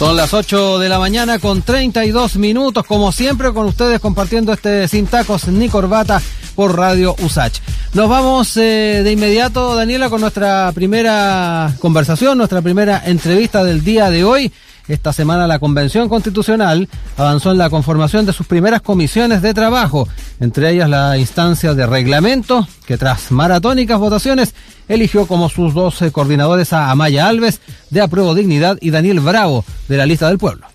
Son las 8 de la mañana con 32 minutos, como siempre con ustedes compartiendo este Sin Tacos ni Corbata por Radio USACH. Nos vamos eh, de inmediato, Daniela, con nuestra primera conversación, nuestra primera entrevista del día de hoy. Esta semana la Convención Constitucional avanzó en la conformación de sus primeras comisiones de trabajo, entre ellas la instancia de reglamento, que tras maratónicas votaciones eligió como sus dos coordinadores a Amaya Alves, de Apruebo Dignidad, y Daniel Bravo, de la Lista del Pueblo.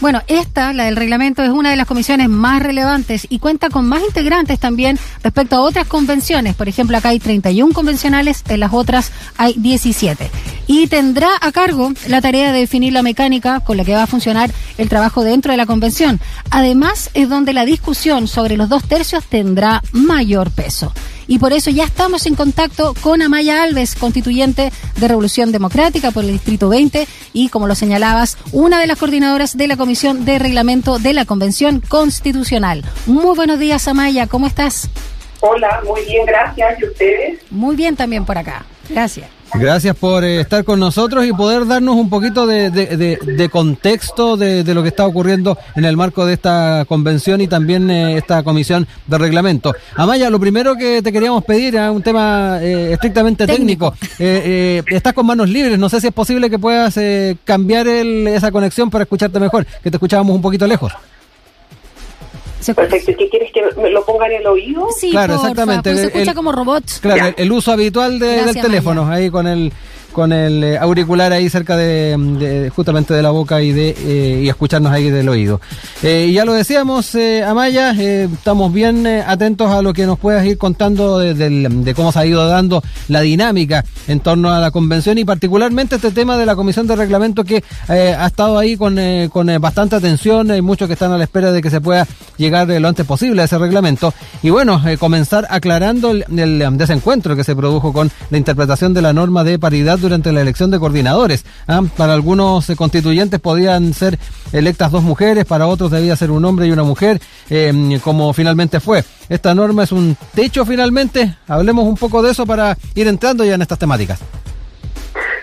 Bueno, esta, la del reglamento, es una de las comisiones más relevantes y cuenta con más integrantes también respecto a otras convenciones. Por ejemplo, acá hay 31 convencionales, en las otras hay 17. Y tendrá a cargo la tarea de definir la mecánica con la que va a funcionar el trabajo dentro de la convención. Además, es donde la discusión sobre los dos tercios tendrá mayor peso y por eso ya estamos en contacto con Amaya Alves, constituyente de Revolución Democrática por el Distrito 20 y, como lo señalabas, una de las coordinadoras de la Comisión de Reglamento de la Convención Constitucional. Muy buenos días, Amaya, ¿cómo estás? Hola, muy bien, gracias. ¿Y ustedes? Muy bien también por acá. Gracias. Gracias por eh, estar con nosotros y poder darnos un poquito de, de, contexto de, lo que está ocurriendo en el marco de esta convención y también eh, esta comisión de reglamento. Amaya, lo primero que te queríamos pedir es un tema eh, estrictamente técnico. estás con manos libres, no sé si es posible que puedas cambiar esa conexión para escucharte mejor, que te escuchábamos un poquito lejos. Perfecto. ¿Qué quieres que me lo ponga en el oído? Sí, claro, exactamente. Pues se escucha como robots. Claro, el uso habitual del teléfono, ahí con el con el eh, auricular ahí cerca de, justamente de la boca y de eh, y escucharnos ahí del oído. Eh, ya lo decíamos, Amaya, estamos bien atentos a lo que nos puedas ir contando de, cómo se ha ido dando la dinámica en torno a la convención y particularmente este tema de la comisión de reglamento que ha estado ahí con, con bastante atención. Hay muchos que están a la espera de que se pueda llegar lo antes posible a ese reglamento. Y bueno, comenzar aclarando el desencuentro que se produjo con la interpretación de la norma de paridad durante la elección de coordinadores. ¿ah? Para algunos eh, constituyentes podían ser electas dos mujeres, para otros debía ser un hombre y una mujer, eh, como finalmente fue. Esta norma es un techo finalmente. Hablemos un poco de eso para ir entrando ya en estas temáticas.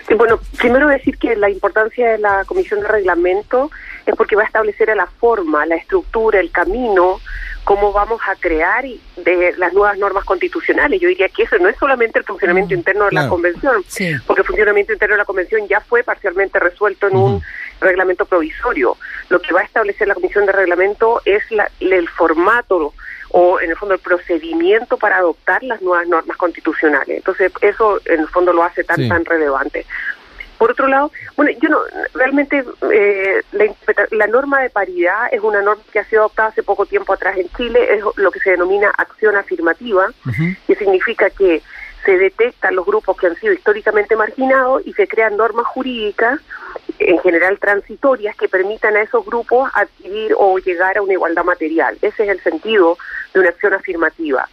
Sí, bueno, primero decir que la importancia de la comisión de reglamento es porque va a establecer la forma, la estructura, el camino cómo vamos a crear de las nuevas normas constitucionales. Yo diría que eso no es solamente el funcionamiento mm, interno de la convención, porque el funcionamiento interno de la convención ya fue parcialmente resuelto en un reglamento provisorio. Lo que va a establecer la comisión de reglamento es el formato o en el fondo el procedimiento para adoptar las nuevas normas constitucionales. Entonces eso en el fondo lo hace tan tan relevante. Por otro lado, bueno, yo no, realmente eh, la, norma de paridad es una norma que ha sido adoptada hace poco tiempo atrás en Chile, es lo que se denomina acción afirmativa, que significa que se detectan los grupos que han sido históricamente marginados y se crean normas jurídicas, en general transitorias, que permitan a esos grupos adquirir o llegar a una igualdad material. Ese es el sentido de una acción afirmativa.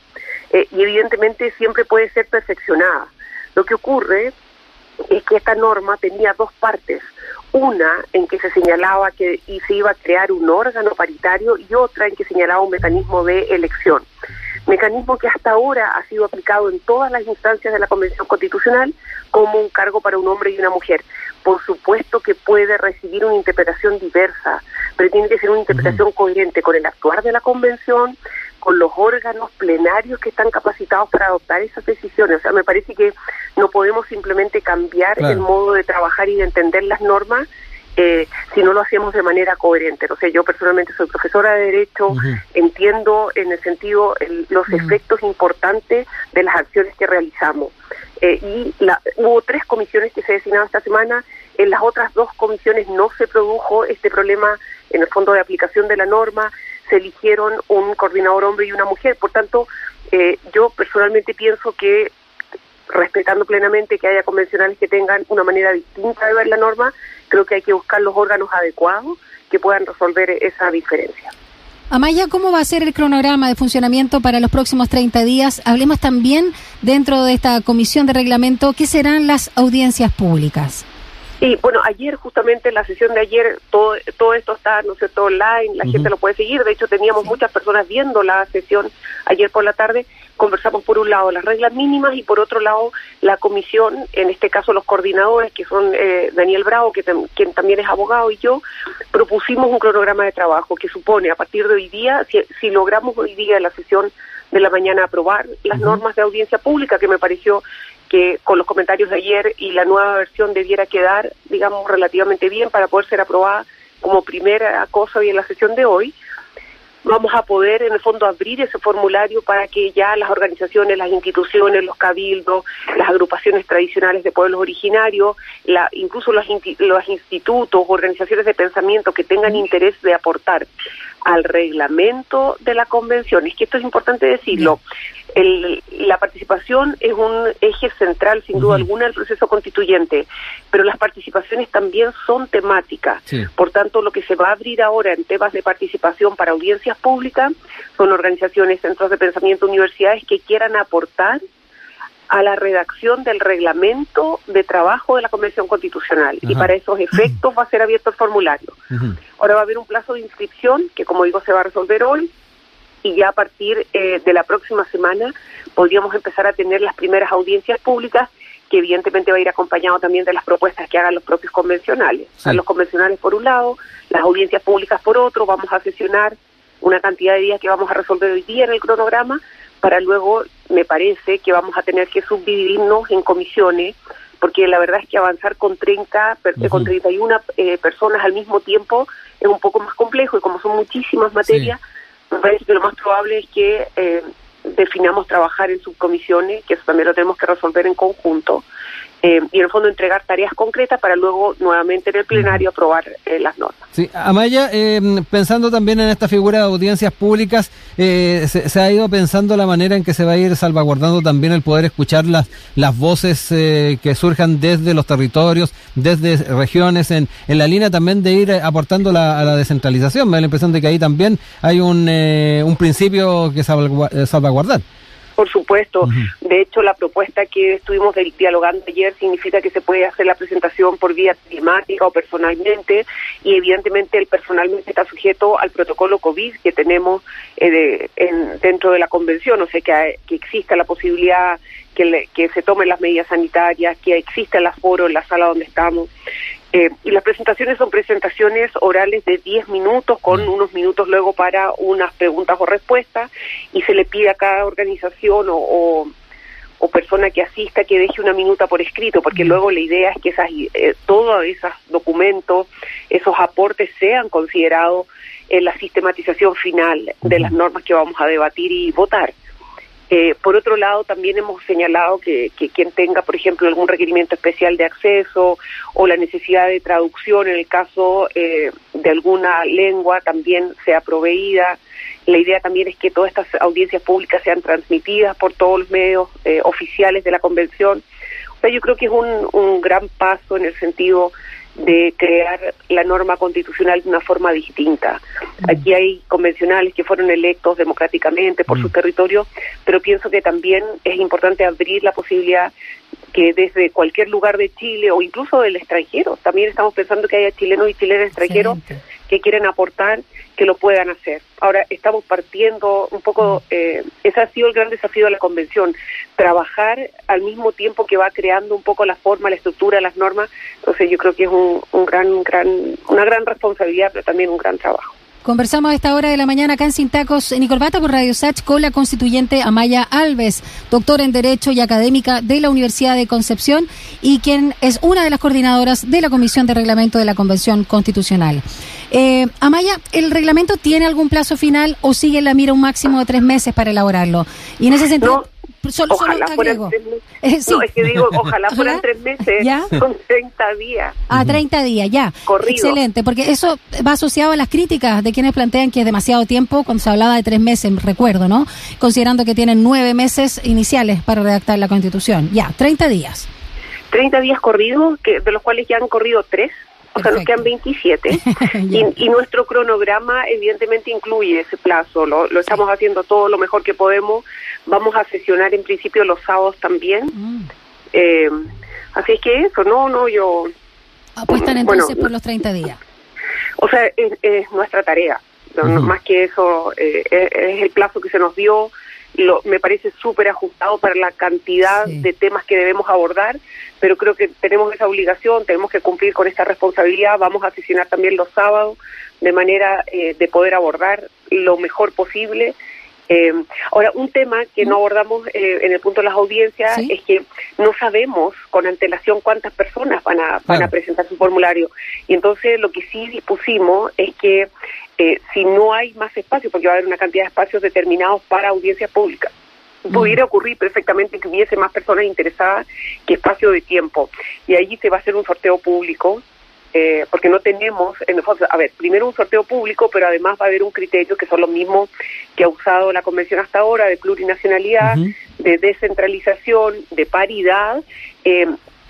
Eh, y evidentemente siempre puede ser perfeccionada. Lo que ocurre es que esta norma tenía dos partes. Una en que se señalaba que y se iba a crear un órgano paritario y otra en que señalaba un mecanismo de elección. Mecanismo que hasta ahora ha sido aplicado en todas las instancias de la Convención Constitucional como un cargo para un hombre y una mujer. Por supuesto que puede recibir una interpretación diversa, pero tiene que ser una interpretación coherente con el actuar de la Convención, con los órganos plenarios que están capacitados para adoptar esas decisiones. O sea, me parece que no podemos simplemente cambiar el modo de trabajar y de entender las normas eh, si no lo hacemos de manera coherente. O sea, yo personalmente soy profesora de Derecho, entiendo en el sentido los efectos importantes de las acciones que realizamos. Eh, y la, hubo tres comisiones que se designaron esta semana, en las otras dos comisiones no se produjo este problema en el fondo de aplicación de la norma, se eligieron un coordinador hombre y una mujer. Por tanto, eh, yo personalmente pienso que respetando plenamente que haya convencionales que tengan una manera distinta de ver la norma, creo que hay que buscar los órganos adecuados que puedan resolver esa diferencia. Amaya, ¿cómo va a ser el cronograma de funcionamiento para los próximos 30 días? Hablemos también dentro de esta comisión de reglamento, ¿qué serán las audiencias públicas? Sí, bueno, ayer justamente en la sesión de ayer todo todo esto está, no sé, todo online, la gente lo puede seguir. De hecho, teníamos muchas personas viendo la sesión ayer por la tarde. Conversamos por un lado las reglas mínimas y por otro lado la comisión, en este caso los coordinadores, que son eh, Daniel Bravo, que quien también es abogado, y yo, propusimos un cronograma de trabajo que supone a partir de hoy día, si, si logramos hoy día la sesión de la mañana aprobar las normas de audiencia pública, que me pareció que con los comentarios de ayer y la nueva versión debiera quedar, digamos, relativamente bien para poder ser aprobada como primera cosa hoy en la sesión de hoy. Vamos a poder, en el fondo, abrir ese formulario para que ya las organizaciones, las instituciones, los cabildos, las agrupaciones tradicionales de pueblos originarios, la, incluso los, los institutos, organizaciones de pensamiento que tengan interés de aportar al reglamento de la convención. Es que esto es importante decirlo. El, la participación es un eje central, sin duda alguna, del proceso constituyente, pero las participaciones también son temáticas. Por tanto, lo que se va a abrir ahora en temas de participación para audiencias públicas son organizaciones, centros de pensamiento, universidades que quieran aportar a la redacción del reglamento de trabajo de la Convención Constitucional. Y para esos efectos va a ser abierto el formulario. Ahora va a haber un plazo de inscripción que, como digo, se va a resolver hoy y ya a partir eh, de la próxima semana podríamos empezar a tener las primeras audiencias públicas que evidentemente va a ir acompañado también de las propuestas que hagan los propios convencionales. los convencionales por un lado, las audiencias públicas por otro, vamos a sesionar una cantidad de días que vamos a resolver hoy día en el cronograma, para luego, me parece, que vamos a tener que subdividirnos en comisiones, porque la verdad es que avanzar con 30, con 31 eh, personas al mismo tiempo es un poco más complejo y como son muchísimas materias, lo más probable es que eh, definamos trabajar en subcomisiones, que eso también lo tenemos que resolver en conjunto, eh, y en el fondo entregar tareas concretas para luego nuevamente en el plenario aprobar eh, las normas. Sí, Amaya, eh, pensando también en esta figura de audiencias públicas, se, se, ha ido pensando la manera en que se va a ir salvaguardando también el poder escuchar las, las voces que surjan desde los territorios, desde regiones, en, en la línea también de ir aportando la, a la descentralización. Me da la impresión de que ahí también hay un, un principio que salvaguardar. Por supuesto. De hecho, la propuesta que estuvimos dialogando ayer significa que se puede hacer la presentación por vía telemática o personalmente y evidentemente el personalmente está sujeto al protocolo COVID que tenemos eh, en, dentro de la convención, o sea, que, que exista la posibilidad que, que se tomen las medidas sanitarias, que exista el aforo en la sala donde estamos. Eh, y las presentaciones son presentaciones orales de 10 minutos con mm. unos minutos luego para unas preguntas o respuestas y se le pide a cada organización o, o, persona que asista que deje una minuta por escrito, porque mm. luego la idea es que esas, eh, todos esos documentos, esos aportes sean considerados en la sistematización final de las normas que vamos a debatir y votar. Eh, por otro lado, también hemos señalado que, quien tenga, por ejemplo, algún requerimiento especial de acceso o la necesidad de traducción en el caso eh, de alguna lengua también sea proveída. La idea también es que todas estas audiencias públicas sean transmitidas por todos los medios eh, oficiales de la convención. O sea, yo creo que es un, un gran paso en el sentido de crear la norma constitucional de una forma distinta. Aquí hay convencionales que fueron electos democráticamente por su territorio, pero pienso que también es importante abrir la posibilidad que desde cualquier lugar de Chile o incluso del extranjero, también estamos pensando que haya chilenos y chilenas extranjeros que quieren aportar, que lo puedan hacer. Ahora estamos partiendo un poco, eh, ese ha sido el gran desafío de la convención, trabajar al mismo tiempo que va creando un poco la forma, la estructura, las normas. Entonces yo creo que es un, un gran, gran, una gran responsabilidad, pero también un gran trabajo. Conversamos a esta hora de la mañana acá en Sintacos, en Nicolbata por Radio Sach con la constituyente Amaya Alves, doctora en Derecho y académica de la Universidad de Concepción y quien es una de las coordinadoras de la Comisión de Reglamento de la Convención Constitucional. Eh, Amaya, ¿el reglamento tiene algún plazo final o sigue en la mira un máximo de tres meses para elaborarlo? Y en ese sentido... Solo, ojalá fueran tres meses. Eh, no, es que digo, ojalá fueran tres meses. ¿Ya? Son 30 días. Ah, 30 días, ya. Corrido. Excelente, porque eso va asociado a las críticas de quienes plantean que es demasiado tiempo cuando se hablaba de tres meses, recuerdo, ¿no? Considerando que tienen nueve meses iniciales para redactar la Constitución. Ya, 30 días. 30 días corridos, que, de los cuales ya han corrido tres o sea, nos quedan 27. y, y, nuestro cronograma evidentemente incluye ese plazo, lo, lo estamos haciendo todo lo mejor que podemos. Vamos a sesionar en principio los sábados también. Mm. Eh, así es que eso, no, no, yo apuestan entonces por los 30 días. O sea, es, nuestra tarea. Más que eso, eh, es, el plazo que se nos dio. Lo, me parece súper ajustado para la cantidad de temas que debemos abordar, pero creo que tenemos esa obligación, tenemos que cumplir con esta responsabilidad. Vamos a asesionar también los sábados de manera eh, de poder abordar lo mejor posible eh, ahora, un tema que no abordamos eh, en el punto de las audiencias es que no sabemos con antelación cuántas personas van a, van a presentar su formulario. Y entonces lo que sí dispusimos es que eh, si no hay más espacio, porque va a haber una cantidad de espacios determinados para audiencias públicas, pudiera ocurrir perfectamente que hubiese más personas interesadas que espacio de tiempo. Y allí se va a hacer un sorteo público eh, porque no tenemos, en el a ver, primero un sorteo público, pero además va a haber un criterio que son los mismos que ha usado la Convención hasta ahora, de plurinacionalidad, de descentralización, de paridad eh,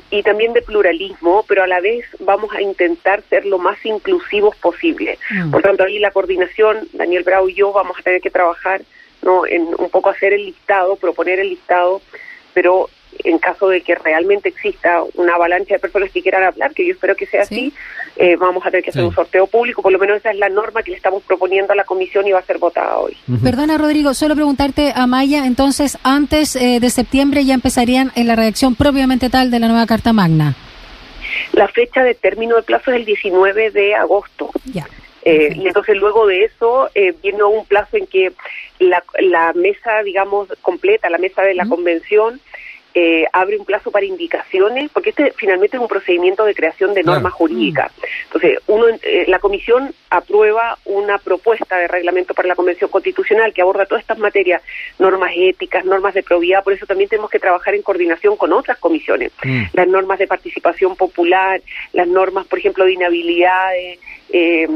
y también de pluralismo, pero a la vez vamos a intentar ser lo más inclusivos posible. Mm. Por tanto, ahí la coordinación, Daniel Bravo y yo vamos a tener que trabajar no en un poco hacer el listado, proponer el listado, pero en caso de que realmente exista una avalancha de personas que quieran hablar, que yo espero que sea así, eh, vamos a tener que hacer un sorteo público, por lo menos esa es la norma que le estamos proponiendo a la comisión y va a ser votada hoy. Perdona, Rodrigo, solo preguntarte a Maya, entonces, antes eh, de septiembre ya empezarían en la redacción propiamente tal de la nueva Carta Magna. La fecha de término de plazo es el 19 de agosto. Ya. Eh, y entonces luego de eso eh, viene un plazo en que la, la mesa, digamos, completa, la mesa de la convención, eh, abre un plazo para indicaciones, porque este finalmente es un procedimiento de creación de normas jurídicas. Entonces, uno, eh, la comisión aprueba una propuesta de reglamento para la Convención Constitucional que aborda todas estas materias, normas éticas, normas de probidad, por eso también tenemos que trabajar en coordinación con otras comisiones, mm. las normas de participación popular, las normas, por ejemplo, de inhabilidades. Eh,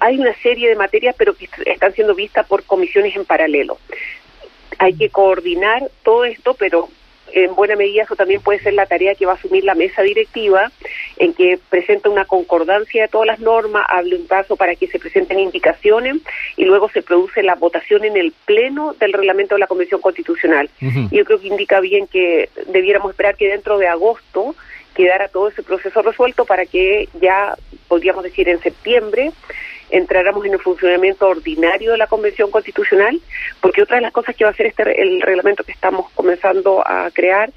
hay una serie de materias, pero que están siendo vistas por comisiones en paralelo. Hay que coordinar todo esto, pero en buena medida eso también puede ser la tarea que va a asumir la mesa directiva, en que presenta una concordancia de todas las normas, hable un paso para que se presenten indicaciones y luego se produce la votación en el pleno del reglamento de la Convención Constitucional. Y yo creo que indica bien que debiéramos esperar que dentro de agosto quedara todo ese proceso resuelto para que ya, podríamos decir, en septiembre entráramos en el funcionamiento ordinario de la Convención Constitucional, porque otra de las cosas que va a hacer este el reglamento que estamos comenzando a crear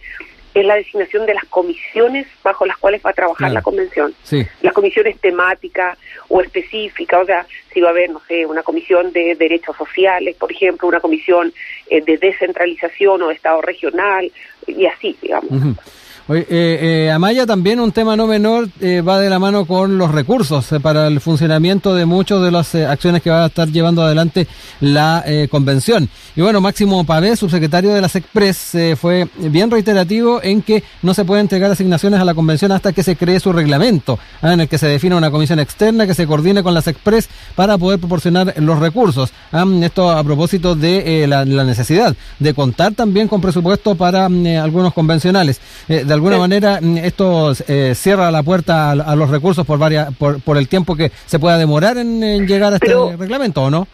es la designación de las comisiones bajo las cuales va a trabajar la convención. Las comisiones temáticas o específicas, o sea, si va a haber, no sé, una comisión de derechos sociales, por ejemplo, una comisión eh, de descentralización o de Estado regional, y así, digamos. Eh, eh, Amaya, también un tema no menor eh, va de la mano con los recursos eh, para el funcionamiento de muchas de las acciones que va a estar llevando adelante la convención. Y bueno, Máximo Pavé, subsecretario de la SECPRES, fue bien reiterativo en que no se puede entregar asignaciones a la convención hasta que se cree su reglamento, ¿ah? en el que se defina una comisión externa que se coordine con la SECPRES para poder proporcionar los recursos. ¿ah? Esto a propósito de la, necesidad de contar también con presupuesto para algunos convencionales. Alguna manera mm, esto eh, cierra la puerta a, los recursos por, varias, por, por el tiempo que se pueda demorar en, llegar a este reglamento, ¿o no?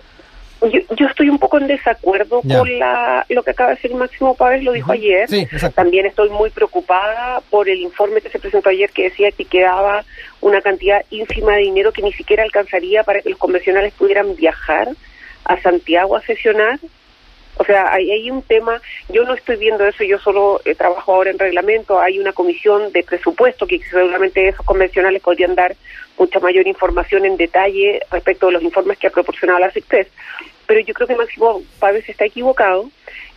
Yo, estoy un poco en desacuerdo con la, lo que acaba de decir Máximo Páez, lo dijo ayer. También estoy muy preocupada por el informe que se presentó ayer que decía que quedaba una cantidad ínfima de dinero que ni siquiera alcanzaría para que los convencionales pudieran viajar a Santiago a sesionar o sea, hay, hay, un tema, yo no estoy viendo eso, yo solo eh, trabajo ahora en reglamento, hay una comisión de presupuesto que seguramente esos convencionales podrían dar mucha mayor información en detalle respecto de los informes que ha proporcionado la CICTES. Pero yo creo que Máximo Pávez está equivocado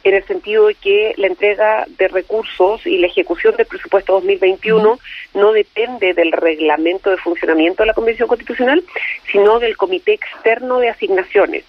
en el sentido de que la entrega de recursos y la ejecución del presupuesto 2021 no depende del reglamento de funcionamiento de la Convención Constitucional, sino del Comité Externo de Asignaciones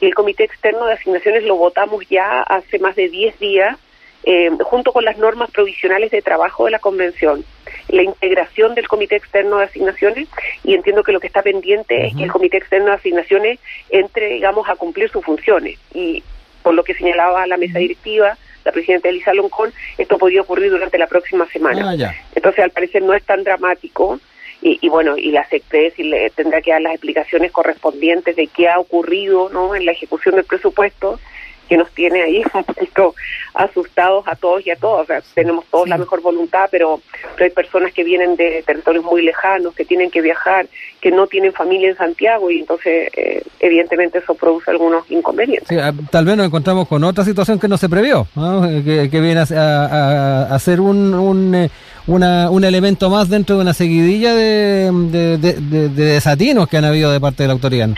y el Comité Externo de Asignaciones lo votamos ya hace más de 10 días, eh, junto con las normas provisionales de trabajo de la Convención. La integración del Comité Externo de Asignaciones, y entiendo que lo que está pendiente es que el Comité Externo de Asignaciones entre, digamos, a cumplir sus funciones. Y por lo que señalaba la mesa directiva, la presidenta Elisa Loncón, esto podría ocurrir durante la próxima semana. Ah, Entonces, al parecer, no es tan dramático y, bueno, y la SECPRES y le tendrá que dar las explicaciones correspondientes de qué ha ocurrido ¿no? en la ejecución del presupuesto que nos tiene ahí un poquito asustados a todos y a todas. O sea, tenemos todos la mejor voluntad, pero, hay personas que vienen de territorios muy lejanos, que tienen que viajar, que no tienen familia en Santiago y entonces eh, evidentemente eso produce algunos inconvenientes. Sí, tal vez nos encontramos con otra situación que no se previó, que, viene a, ser un, un, eh, un elemento más dentro de una seguidilla de, de, desatinos que han habido de parte de la autoridad.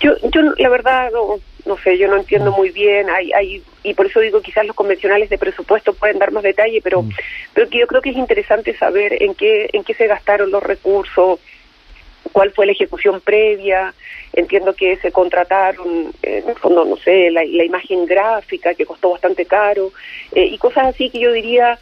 Yo, yo la verdad, no sé, yo no entiendo muy bien, hay, hay, y por eso digo quizás los convencionales de presupuesto pueden dar más detalle, pero, mm. pero que yo creo que es interesante saber en qué, en qué se gastaron los recursos, cuál fue la ejecución previa, entiendo que se contrataron, en el fondo, no sé, la, imagen gráfica que costó bastante caro, eh, y cosas así que yo diría,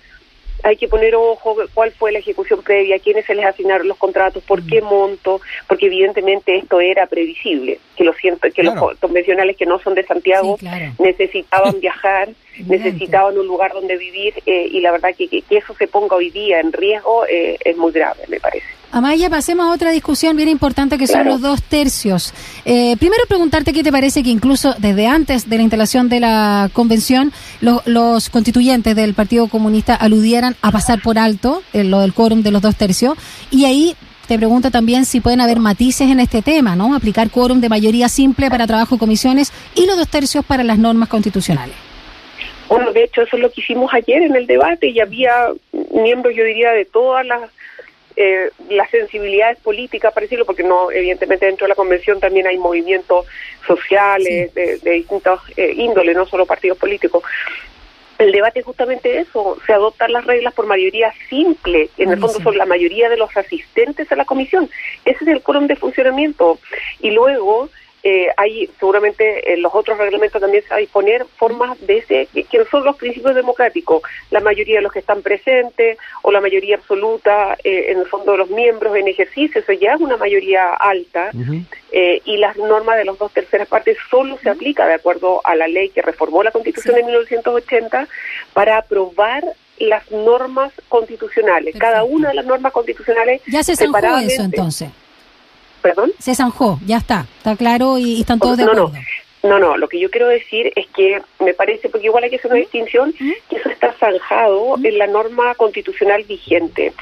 hay que poner ojo cuál fue la ejecución previa, quiénes se les asignaron los contratos, por qué monto, porque evidentemente esto era previsible, que lo siento, que los convencionales que no son de Santiago necesitaban viajar, necesitaban un lugar donde vivir eh, y la verdad que, que, eso se ponga hoy día en riesgo eh, es muy grave, me parece. Amaya, pasemos a otra discusión bien importante que son los dos tercios. Eh, primero preguntarte qué te parece que incluso desde antes de la instalación de la convención los constituyentes del Partido Comunista aludieran a pasar por alto eh, lo del quórum de los dos tercios y ahí te pregunto también si pueden haber matices en este tema, ¿no? Aplicar quórum de mayoría simple para trabajo de comisiones y los dos tercios para las normas constitucionales. Bueno, de hecho eso es lo que hicimos ayer en el debate y había miembros, yo diría, de todas las eh, las sensibilidades políticas, para decirlo, porque no, evidentemente dentro de la convención también hay movimientos sociales de, distintos eh, índoles, no solo partidos políticos. El debate es justamente eso, se adoptan las reglas por mayoría simple, en el fondo son la mayoría de los asistentes a la comisión. Ese es el quórum de funcionamiento. Y luego eh, hay seguramente en los otros reglamentos también se va a disponer formas de ese, que son los principios democráticos, la mayoría de los que están presentes o la mayoría absoluta, eh, en el fondo de los miembros en ejercicio, eso ya es una mayoría alta, eh, y las normas de las dos terceras partes solo se aplica de acuerdo a la ley que reformó la Constitución de 1980 para aprobar las normas constitucionales, cada una de las normas constitucionales. Ya se zanjó eso entonces. ¿Perdón? Se zanjó, ya está, está claro y, están todos de acuerdo. No, no, lo que yo quiero decir es que me parece, porque igual hay que hacer una ¿Mm? distinción, ¿Mm? que eso está zanjado ¿Mm? en la norma constitucional vigente.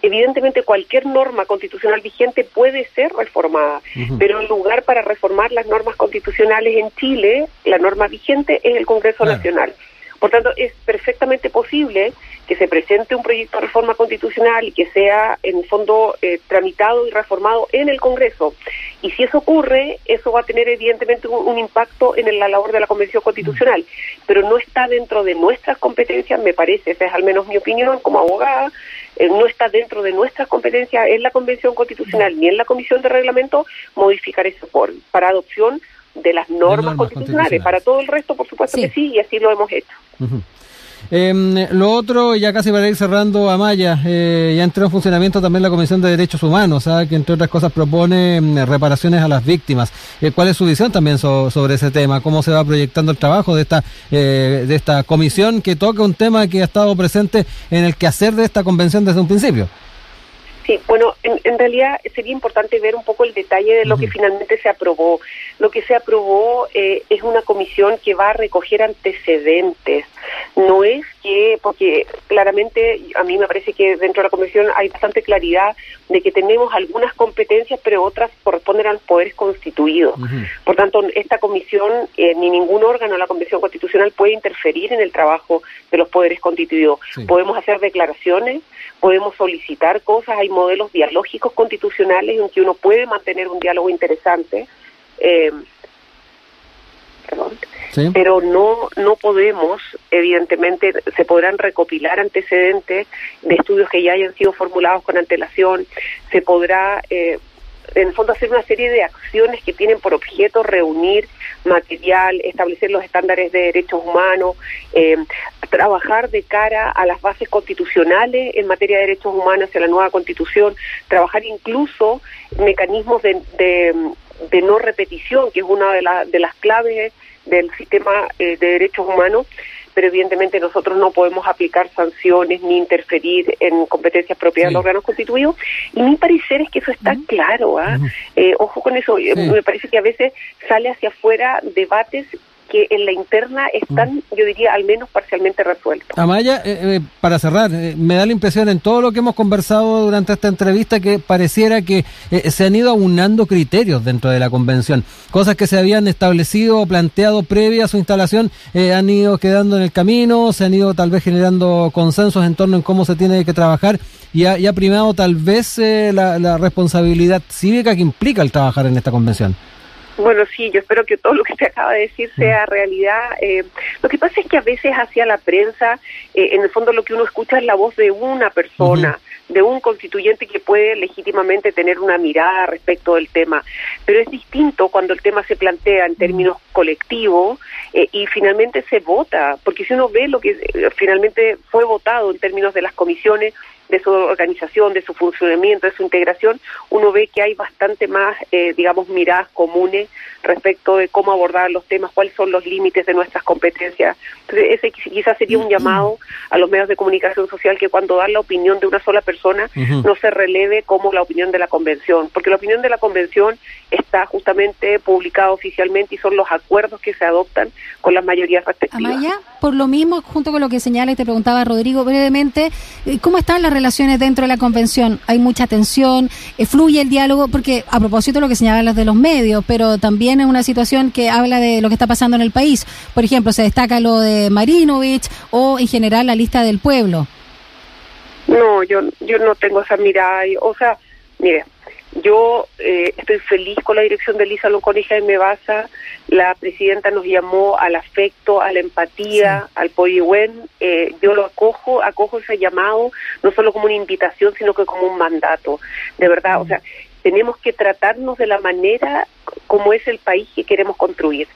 Evidentemente cualquier norma constitucional vigente puede ser reformada, pero el lugar para reformar las normas constitucionales en Chile, la norma vigente es el Congreso Nacional. Por tanto, es perfectamente posible que se presente un proyecto de reforma constitucional y que sea, en fondo, eh, tramitado y reformado en el Congreso. Y si eso ocurre, eso va a tener evidentemente un, impacto en la labor de la Convención Constitucional, pero no está dentro de nuestras competencias, me parece, esa es al menos mi opinión como abogada, eh, no está dentro de nuestras competencias en la Convención Constitucional ni en la Comisión de Reglamento modificar ese por para adopción de las normas, constitucionales. Para todo el resto, por supuesto que sí, y así lo hemos hecho. Em, lo otro, ya casi para ir cerrando, Amaya, eh, ya entró en funcionamiento también la Comisión de Derechos Humanos, que entre otras cosas propone em, reparaciones a las víctimas. Eh, ¿Cuál es su visión también sobre ese tema? ¿Cómo se va proyectando el trabajo de esta, eh, de esta comisión que toca un tema que ha estado presente en el quehacer de esta convención desde un principio? Sí, bueno, en, realidad sería importante ver un poco el detalle de lo que finalmente se aprobó. Lo que se aprobó eh, es una comisión que va a recoger antecedentes. No es que, porque claramente a mí me parece que dentro de la comisión hay bastante claridad de que tenemos algunas competencias, pero otras corresponden a los poderes constituidos. Por tanto, esta comisión, eh, ni ningún órgano de la Convención Constitucional puede interferir en el trabajo de los poderes constituidos. Podemos hacer declaraciones, podemos solicitar cosas, hay modelos dialógicos constitucionales en que uno puede mantener un diálogo interesante, eh, pero no no podemos, evidentemente, se podrán recopilar antecedentes de estudios que ya hayan sido formulados con antelación, se podrá eh, en el fondo hacer una serie de acciones que tienen por objeto reunir material, establecer los estándares de derechos humanos, eh, trabajar de cara a las bases constitucionales en materia de derechos humanos hacia la nueva constitución, trabajar incluso mecanismos de, de, no repetición, que es una de, de las claves del sistema eh, de derechos humanos pero evidentemente nosotros no podemos aplicar sanciones ni interferir en competencias propias de los órganos constituidos. Y mi parecer es que eso está claro. ¿ah? Eh, ojo con eso, eh, me parece que a veces sale hacia afuera debates que en la interna están, mm. yo diría, al menos parcialmente resueltos. Amaya, eh, eh, para cerrar, eh, me da la impresión en todo lo que hemos conversado durante esta entrevista que pareciera que se han ido aunando criterios dentro de la convención. Cosas que se habían establecido o planteado previa a su instalación han ido quedando en el camino, se han ido tal vez generando consensos en torno en cómo se tiene que trabajar y ha, primado tal vez la, la responsabilidad cívica que implica el trabajar en esta convención. Bueno, sí, yo espero que todo lo que se acaba de decir sea mm. realidad. Eh, lo que pasa es que a veces hacia la prensa, eh, en el fondo lo que uno escucha es la voz de una persona, de un constituyente que puede legítimamente tener una mirada respecto del tema. Pero es distinto cuando el tema se plantea en términos colectivos eh, y finalmente se vota, porque si uno ve lo que finalmente fue votado en términos de las comisiones, de su organización, de su funcionamiento, de su integración, uno ve que hay bastante más, eh, digamos, miradas comunes respecto de cómo abordar los temas, cuáles son los límites de nuestras competencias. Entonces, ese quizás sería un llamado a los medios de comunicación social que cuando dan la opinión de una sola persona no se releve como la opinión de la convención, porque la opinión de la convención está justamente publicada oficialmente y son los acuerdos que se adoptan con las mayorías respectivas. Amaya, por lo mismo, junto con lo que señala y te preguntaba Rodrigo brevemente, eh, ¿cómo están las relaciones dentro de la convención? ¿Hay mucha tensión? Eh, ¿Fluye el diálogo? Porque a propósito lo que señalan los de los medios, pero también es una situación que habla de lo que está pasando en el país. Por ejemplo, se destaca lo de Marinovich o en general la lista del pueblo. No, yo, yo no tengo esa mirada. O sea, mire, yo eh, estoy feliz con la dirección de Lisa Lonconija y me basa. La presidenta nos llamó al afecto, a la empatía, al poligüen. Eh, yo lo acojo, acojo ese llamado, no solo como una invitación, sino que como un mandato. De verdad, o sea, tenemos que tratarnos de la manera como es el país que queremos construir.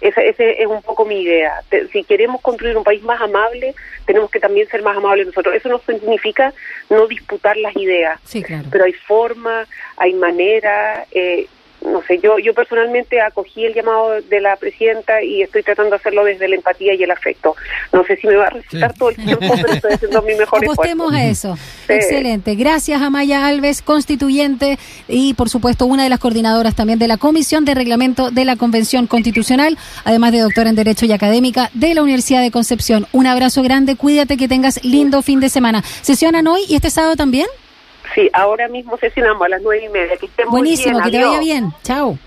Esa, es un poco mi idea. Si queremos construir un país más amable, tenemos que también ser más amables nosotros. Eso no significa no disputar las ideas, sí, claro. pero hay forma, hay manera. Eh, no sé, yo, yo personalmente acogí el llamado de la presidenta y estoy tratando de hacerlo desde la empatía y el afecto. No sé si me va a resultar todo el tiempo, pero estoy haciendo mi mejor Apostemos a eso. Excelente. Gracias a Maya Alves, constituyente y, por supuesto, una de las coordinadoras también de la Comisión de Reglamento de la Convención Constitucional, además de doctora en Derecho y Académica de la Universidad de Concepción. Un abrazo grande, cuídate, que tengas lindo fin de semana. ¿Sesionan hoy y este sábado también? Sí, ahora mismo sesionamos a las nueve y media. Que Buenísimo, que te vaya bien. Chao.